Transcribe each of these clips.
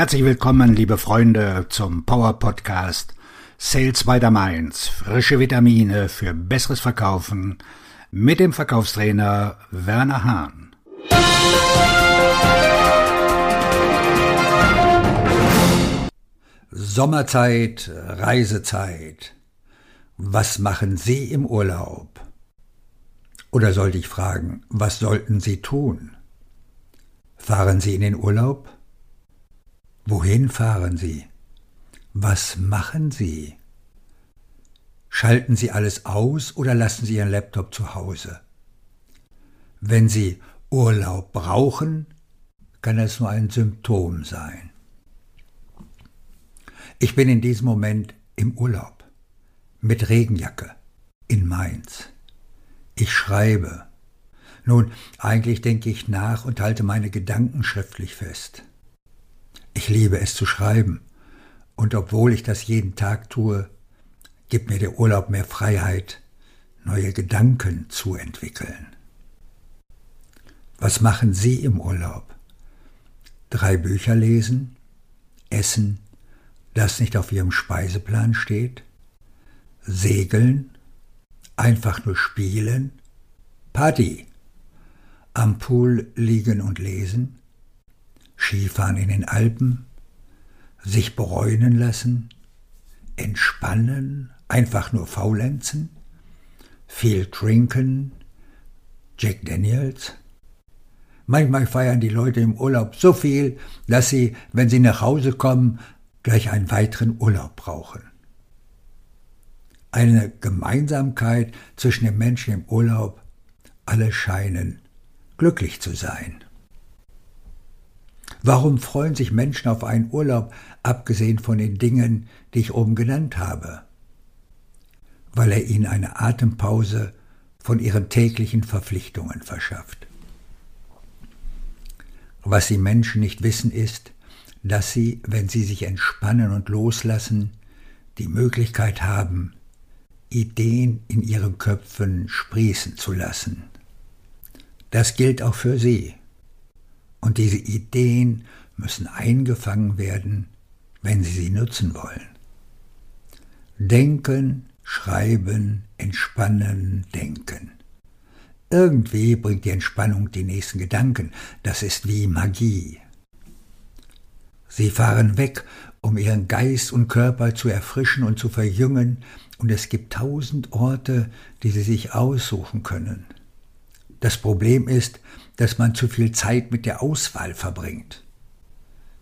Herzlich willkommen, liebe Freunde, zum Power Podcast Sales by the Mainz. Frische Vitamine für besseres Verkaufen mit dem Verkaufstrainer Werner Hahn. Sommerzeit, Reisezeit. Was machen Sie im Urlaub? Oder sollte ich fragen, was sollten Sie tun? Fahren Sie in den Urlaub? Wohin fahren Sie? Was machen Sie? Schalten Sie alles aus oder lassen Sie Ihren Laptop zu Hause? Wenn Sie Urlaub brauchen, kann es nur ein Symptom sein. Ich bin in diesem Moment im Urlaub, mit Regenjacke, in Mainz. Ich schreibe. Nun, eigentlich denke ich nach und halte meine Gedanken schriftlich fest. Ich liebe es zu schreiben, und obwohl ich das jeden Tag tue, gibt mir der Urlaub mehr Freiheit, neue Gedanken zu entwickeln. Was machen Sie im Urlaub? Drei Bücher lesen? Essen, das nicht auf Ihrem Speiseplan steht? Segeln? Einfach nur spielen? Party? Am Pool liegen und lesen? Skifahren in den Alpen, sich bräunen lassen, entspannen, einfach nur faulenzen, viel trinken, Jack Daniels. Manchmal feiern die Leute im Urlaub so viel, dass sie, wenn sie nach Hause kommen, gleich einen weiteren Urlaub brauchen. Eine Gemeinsamkeit zwischen den Menschen im Urlaub, alle scheinen glücklich zu sein. Warum freuen sich Menschen auf einen Urlaub, abgesehen von den Dingen, die ich oben genannt habe? Weil er ihnen eine Atempause von ihren täglichen Verpflichtungen verschafft. Was die Menschen nicht wissen ist, dass sie, wenn sie sich entspannen und loslassen, die Möglichkeit haben, Ideen in ihren Köpfen sprießen zu lassen. Das gilt auch für sie. Und diese Ideen müssen eingefangen werden, wenn Sie sie nutzen wollen. Denken, schreiben, entspannen, denken. Irgendwie bringt die Entspannung die nächsten Gedanken. Das ist wie Magie. Sie fahren weg, um ihren Geist und Körper zu erfrischen und zu verjüngen, und es gibt tausend Orte, die sie sich aussuchen können. Das Problem ist, dass man zu viel Zeit mit der Auswahl verbringt.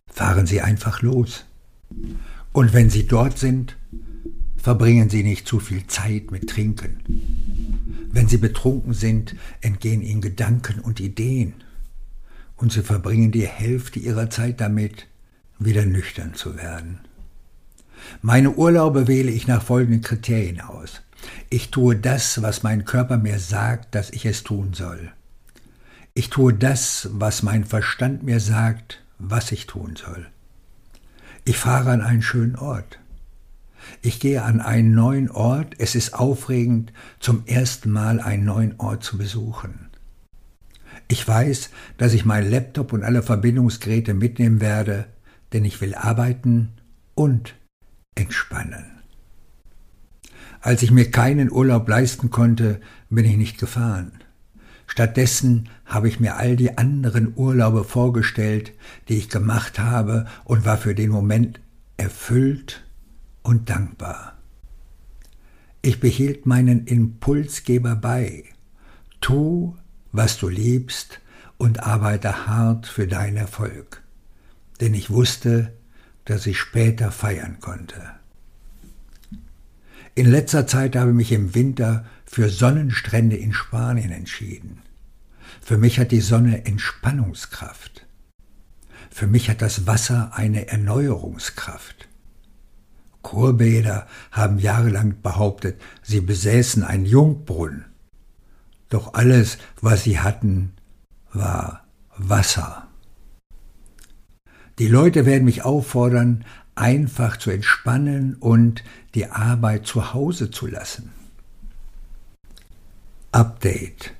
Fahren Sie einfach los. Und wenn Sie dort sind, verbringen Sie nicht zu viel Zeit mit Trinken. Wenn Sie betrunken sind, entgehen Ihnen Gedanken und Ideen. Und Sie verbringen die Hälfte Ihrer Zeit damit, wieder nüchtern zu werden. Meine Urlaube wähle ich nach folgenden Kriterien aus. Ich tue das, was mein Körper mir sagt, dass ich es tun soll. Ich tue das, was mein Verstand mir sagt, was ich tun soll. Ich fahre an einen schönen Ort. Ich gehe an einen neuen Ort. Es ist aufregend, zum ersten Mal einen neuen Ort zu besuchen. Ich weiß, dass ich meinen Laptop und alle Verbindungsgeräte mitnehmen werde, denn ich will arbeiten und entspannen. Als ich mir keinen Urlaub leisten konnte, bin ich nicht gefahren. Stattdessen habe ich mir all die anderen Urlaube vorgestellt, die ich gemacht habe und war für den Moment erfüllt und dankbar. Ich behielt meinen Impulsgeber bei. Tu, was du liebst und arbeite hart für deinen Erfolg. Denn ich wusste, dass ich später feiern konnte. In letzter Zeit habe ich mich im Winter für Sonnenstrände in Spanien entschieden. Für mich hat die Sonne Entspannungskraft. Für mich hat das Wasser eine Erneuerungskraft. Kurbäder haben jahrelang behauptet, sie besäßen einen Jungbrunnen. Doch alles, was sie hatten, war Wasser. Die Leute werden mich auffordern, einfach zu entspannen und die Arbeit zu Hause zu lassen. Update.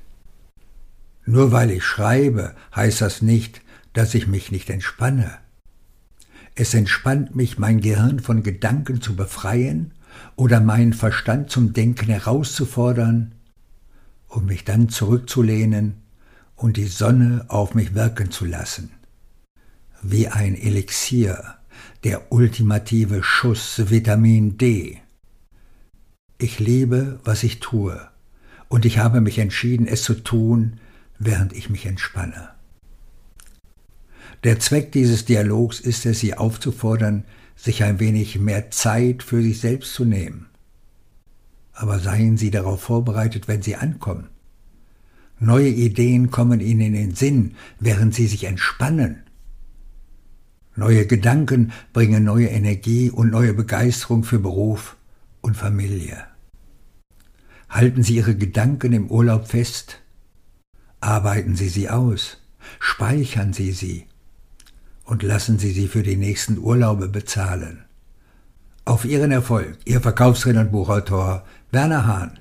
Nur weil ich schreibe, heißt das nicht, dass ich mich nicht entspanne. Es entspannt mich, mein Gehirn von Gedanken zu befreien oder meinen Verstand zum Denken herauszufordern, um mich dann zurückzulehnen und die Sonne auf mich wirken zu lassen. Wie ein Elixier, der ultimative Schuss Vitamin D. Ich liebe, was ich tue, und ich habe mich entschieden, es zu tun, während ich mich entspanne. Der Zweck dieses Dialogs ist es, Sie aufzufordern, sich ein wenig mehr Zeit für sich selbst zu nehmen. Aber seien Sie darauf vorbereitet, wenn Sie ankommen. Neue Ideen kommen Ihnen in den Sinn, während Sie sich entspannen. Neue Gedanken bringen neue Energie und neue Begeisterung für Beruf und Familie. Halten Sie Ihre Gedanken im Urlaub fest. Arbeiten Sie sie aus. Speichern Sie sie und lassen Sie sie für die nächsten Urlaube bezahlen. Auf Ihren Erfolg, Ihr Verkaufsredner und Buchautor Werner Hahn.